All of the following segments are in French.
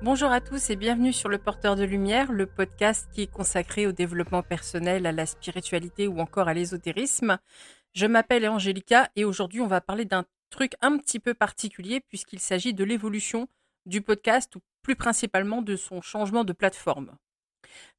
Bonjour à tous et bienvenue sur Le Porteur de Lumière, le podcast qui est consacré au développement personnel, à la spiritualité ou encore à l'ésotérisme. Je m'appelle Angélica et aujourd'hui on va parler d'un truc un petit peu particulier puisqu'il s'agit de l'évolution du podcast ou plus principalement de son changement de plateforme.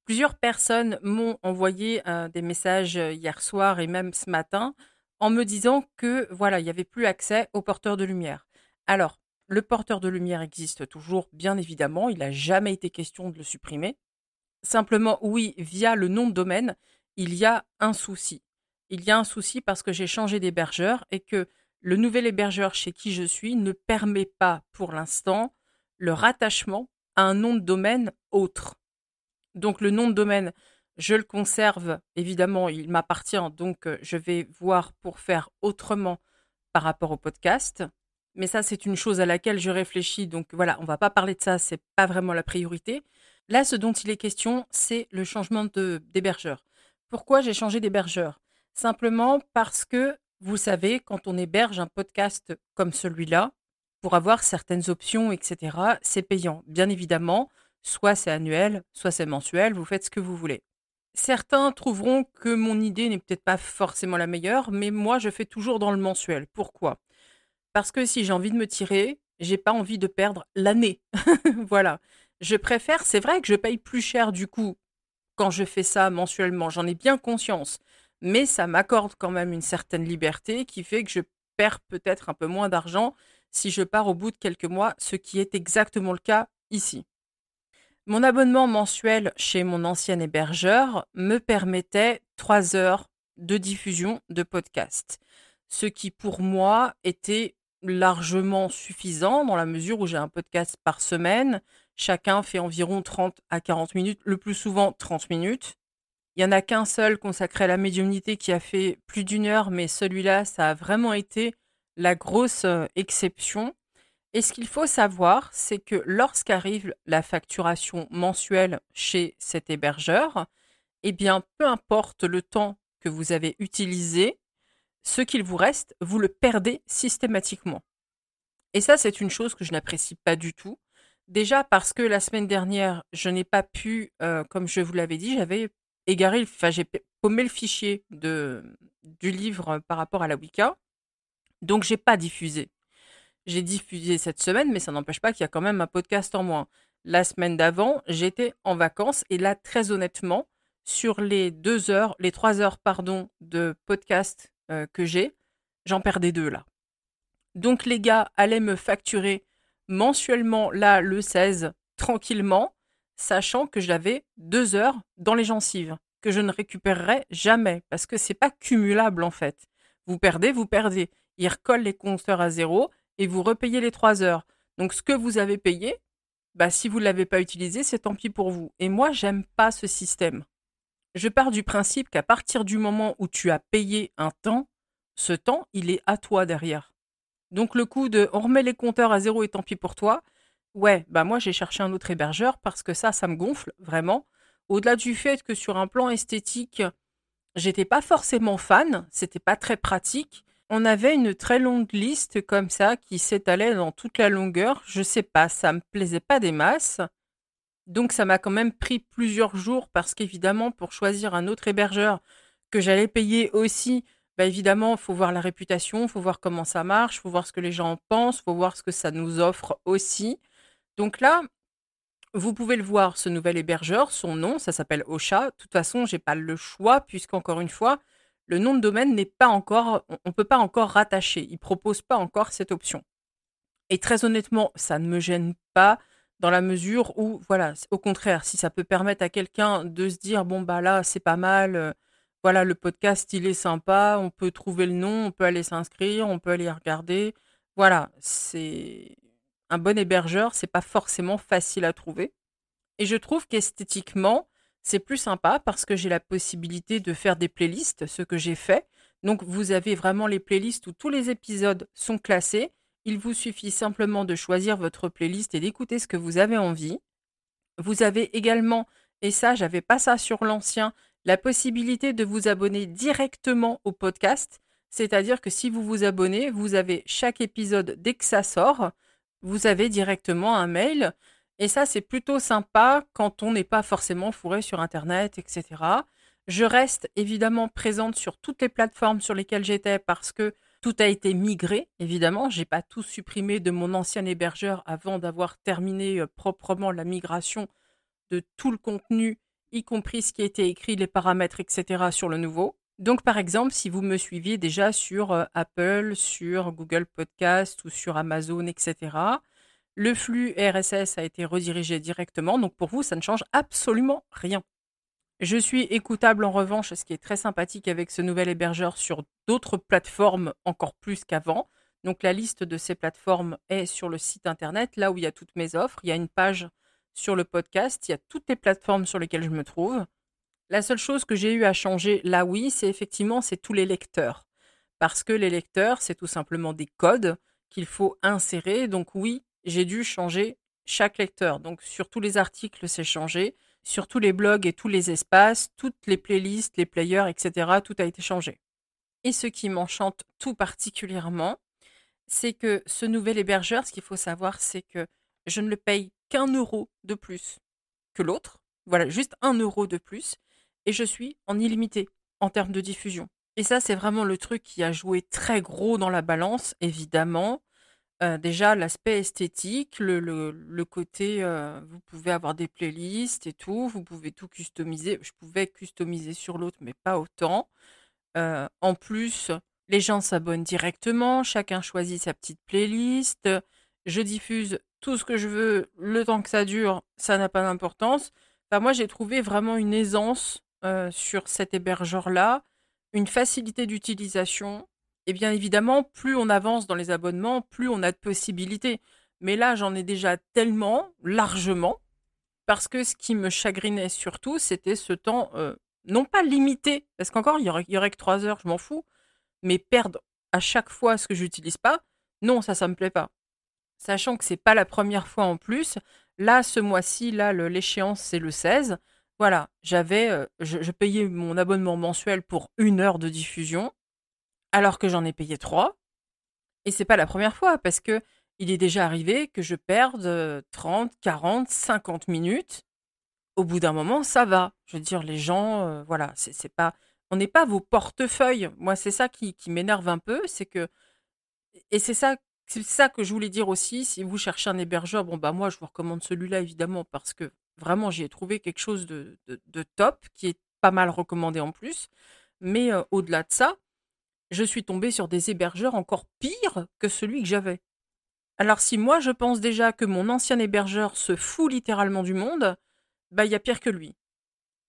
Plusieurs personnes m'ont envoyé euh, des messages hier soir et même ce matin en me disant que voilà, il n'y avait plus accès au porteur de lumière. Alors, le porteur de lumière existe toujours, bien évidemment, il n'a jamais été question de le supprimer. Simplement, oui, via le nom de domaine, il y a un souci. Il y a un souci parce que j'ai changé d'hébergeur et que le nouvel hébergeur chez qui je suis ne permet pas pour l'instant le rattachement à un nom de domaine autre. Donc le nom de domaine, je le conserve, évidemment, il m'appartient, donc euh, je vais voir pour faire autrement par rapport au podcast. Mais ça, c'est une chose à laquelle je réfléchis. Donc voilà, on va pas parler de ça, c'est pas vraiment la priorité. Là, ce dont il est question, c'est le changement d'hébergeur. Pourquoi j'ai changé d'hébergeur? Simplement parce que, vous savez, quand on héberge un podcast comme celui-là, pour avoir certaines options, etc., c'est payant. Bien évidemment, soit c'est annuel, soit c'est mensuel, vous faites ce que vous voulez. Certains trouveront que mon idée n'est peut-être pas forcément la meilleure, mais moi, je fais toujours dans le mensuel. Pourquoi? Parce que si j'ai envie de me tirer, j'ai pas envie de perdre l'année. voilà. Je préfère, c'est vrai que je paye plus cher du coup quand je fais ça mensuellement, j'en ai bien conscience, mais ça m'accorde quand même une certaine liberté qui fait que je perds peut-être un peu moins d'argent si je pars au bout de quelques mois, ce qui est exactement le cas ici. Mon abonnement mensuel chez mon ancien hébergeur me permettait trois heures de diffusion de podcast, ce qui pour moi était largement suffisant dans la mesure où j'ai un podcast par semaine. Chacun fait environ 30 à 40 minutes, le plus souvent 30 minutes. Il n'y en a qu'un seul consacré à la médiumnité qui a fait plus d'une heure, mais celui-là, ça a vraiment été la grosse euh, exception. Et ce qu'il faut savoir, c'est que lorsqu'arrive la facturation mensuelle chez cet hébergeur, eh bien, peu importe le temps que vous avez utilisé, ce qu'il vous reste, vous le perdez systématiquement. Et ça, c'est une chose que je n'apprécie pas du tout. Déjà parce que la semaine dernière, je n'ai pas pu, euh, comme je vous l'avais dit, j'avais égaré, enfin j'ai paumé le fichier de, du livre par rapport à la Wicca. Donc j'ai pas diffusé. J'ai diffusé cette semaine, mais ça n'empêche pas qu'il y a quand même un podcast en moins. La semaine d'avant, j'étais en vacances et là, très honnêtement, sur les deux heures, les trois heures, pardon, de podcast euh, que j'ai, j'en perdais deux là. Donc les gars allaient me facturer mensuellement là le 16 tranquillement, sachant que j'avais deux heures dans les gencives que je ne récupérerai jamais parce que c'est pas cumulable en fait. Vous perdez, vous perdez. Ils recollent les compteurs à zéro et vous repayez les trois heures. Donc ce que vous avez payé, bah si vous ne l'avez pas utilisé, c'est tant pis pour vous. Et moi, j'aime pas ce système. Je pars du principe qu'à partir du moment où tu as payé un temps, ce temps, il est à toi derrière. Donc le coup de on remet les compteurs à zéro et tant pis pour toi, ouais, bah moi j'ai cherché un autre hébergeur parce que ça, ça me gonfle vraiment. Au-delà du fait que sur un plan esthétique, j'étais pas forcément fan, c'était pas très pratique. On avait une très longue liste comme ça qui s'étalait dans toute la longueur. Je sais pas, ça me plaisait pas des masses. Donc ça m'a quand même pris plusieurs jours parce qu'évidemment, pour choisir un autre hébergeur que j'allais payer aussi, bah évidemment, il faut voir la réputation, il faut voir comment ça marche, il faut voir ce que les gens en pensent, il faut voir ce que ça nous offre aussi. Donc là, vous pouvez le voir, ce nouvel hébergeur, son nom, ça s'appelle Ocha. De toute façon, j'ai pas le choix puisqu'encore une fois, le nom de domaine n'est pas encore, on ne peut pas encore rattacher. Il propose pas encore cette option. Et très honnêtement, ça ne me gêne pas dans la mesure où, voilà, au contraire, si ça peut permettre à quelqu'un de se dire, bon, bah là, c'est pas mal, euh, voilà, le podcast, il est sympa, on peut trouver le nom, on peut aller s'inscrire, on peut aller regarder. Voilà, c'est un bon hébergeur, c'est pas forcément facile à trouver. Et je trouve qu'esthétiquement, c'est plus sympa parce que j'ai la possibilité de faire des playlists, ce que j'ai fait. Donc vous avez vraiment les playlists où tous les épisodes sont classés il vous suffit simplement de choisir votre playlist et d'écouter ce que vous avez envie. Vous avez également, et ça, j'avais pas ça sur l'ancien, la possibilité de vous abonner directement au podcast. C'est-à-dire que si vous vous abonnez, vous avez chaque épisode dès que ça sort, vous avez directement un mail Et ça, c'est plutôt sympa quand on n'est pas forcément fourré sur Internet, etc. Je reste évidemment présente sur toutes les plateformes sur lesquelles j'étais parce que tout a été migré, évidemment. J'ai pas tout supprimé de mon ancien hébergeur avant d'avoir terminé euh, proprement la migration de tout le contenu, y compris ce qui a été écrit, les paramètres, etc. sur le nouveau. Donc, par exemple, si vous me suiviez déjà sur euh, Apple, sur Google Podcast ou sur Amazon, etc., le flux RSS a été redirigé directement. Donc, pour vous, ça ne change absolument rien. Je suis écoutable en revanche, ce qui est très sympathique avec ce nouvel hébergeur sur d'autres plateformes encore plus qu'avant. Donc la liste de ces plateformes est sur le site internet, là où il y a toutes mes offres. Il y a une page sur le podcast, il y a toutes les plateformes sur lesquelles je me trouve. La seule chose que j'ai eu à changer là, oui, c'est effectivement c'est tous les lecteurs. Parce que les lecteurs, c'est tout simplement des codes qu'il faut insérer. Donc oui, j'ai dû changer chaque lecteur. Donc sur tous les articles, c'est changé. Sur tous les blogs et tous les espaces, toutes les playlists, les players, etc., tout a été changé. Et ce qui m'enchante tout particulièrement, c'est que ce nouvel hébergeur, ce qu'il faut savoir, c'est que je ne le paye qu'un euro de plus que l'autre. Voilà, juste un euro de plus et je suis en illimité en termes de diffusion. Et ça, c'est vraiment le truc qui a joué très gros dans la balance, évidemment. Euh, déjà, l'aspect esthétique, le, le, côté, euh, vous pouvez avoir des playlists et tout, vous pouvez tout customiser. Je pouvais customiser sur l'autre, mais pas autant. Euh, en plus, les gens s'abonnent directement, chacun choisit sa petite playlist. Je diffuse tout ce que je veux, le temps que ça dure, ça n'a pas d'importance. Enfin, moi, j'ai trouvé vraiment une aisance sur cet hébergeur-là, une facilité d'utilisation. Et bien évidemment, plus on avance dans les abonnements, plus on a de possibilités. Mais là, j'en ai déjà tellement, largement, parce que ce qui me chagrinait surtout, c'était ce temps, euh, non pas limité, parce qu'encore, il y aurait, y aurait que trois heures, je m'en fous, mais perdre à chaque fois ce que j'utilise pas, non, ça, ça me plaît pas. Sachant que c'est pas la première fois en plus. Là, ce mois-ci, là, l'échéance, c'est le 16. Voilà, j'avais, euh, je, payais mon abonnement mensuel pour une heure de diffusion, alors que j'en ai payé trois. Et c'est pas la première fois, parce que il est déjà arrivé que je perde 30, 40, 50 minutes. Au bout d'un moment, ça va. Je veux dire, les gens, voilà, c'est pas, on n'est pas vos portefeuilles. Moi, c'est ça qui, m'énerve un peu, c'est que, et c'est ça, c'est ça que je voulais dire aussi. Si vous cherchez un hébergeur, bon bah moi, je vous recommande celui-là évidemment parce que Vraiment, j'y ai trouvé quelque chose de, top, qui est pas mal recommandé en plus. Mais au-delà de ça, je suis tombée sur des hébergeurs encore pires que celui que j'avais. Alors si moi je pense déjà que mon ancien hébergeur se fout littéralement du monde, bah il y a pire que lui.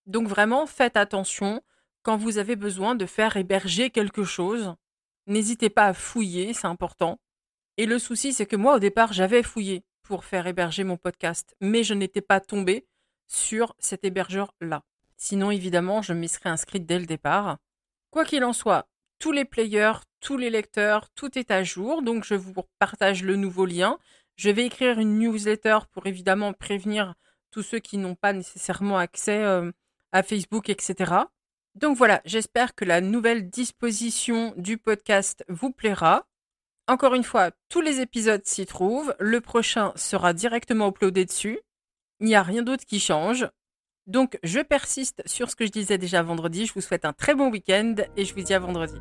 Donc vraiment, faites attention quand vous avez besoin de faire héberger quelque chose. N'hésitez pas à fouiller, c'est important. Et le souci, c'est que moi, au départ, j'avais fouillé pour faire héberger mon podcast, mais je n'étais pas tombée sur cet hébergeur-là. Sinon, évidemment, je m'y serais inscrite dès le départ. Quoi qu'il en soit, tous les players, tous les lecteurs, tout est à jour, donc je vous partage le nouveau lien. Je vais écrire une newsletter pour évidemment prévenir tous ceux qui n'ont pas nécessairement accès euh, à Facebook, etc. Donc voilà, j'espère que la nouvelle disposition du podcast vous plaira. Encore une fois, tous les épisodes s'y trouvent. Le prochain sera directement uploadé dessus. Il n'y a rien d'autre qui change. Donc, je persiste sur ce que je disais déjà vendredi. Je vous souhaite un très bon week-end et je vous dis à vendredi.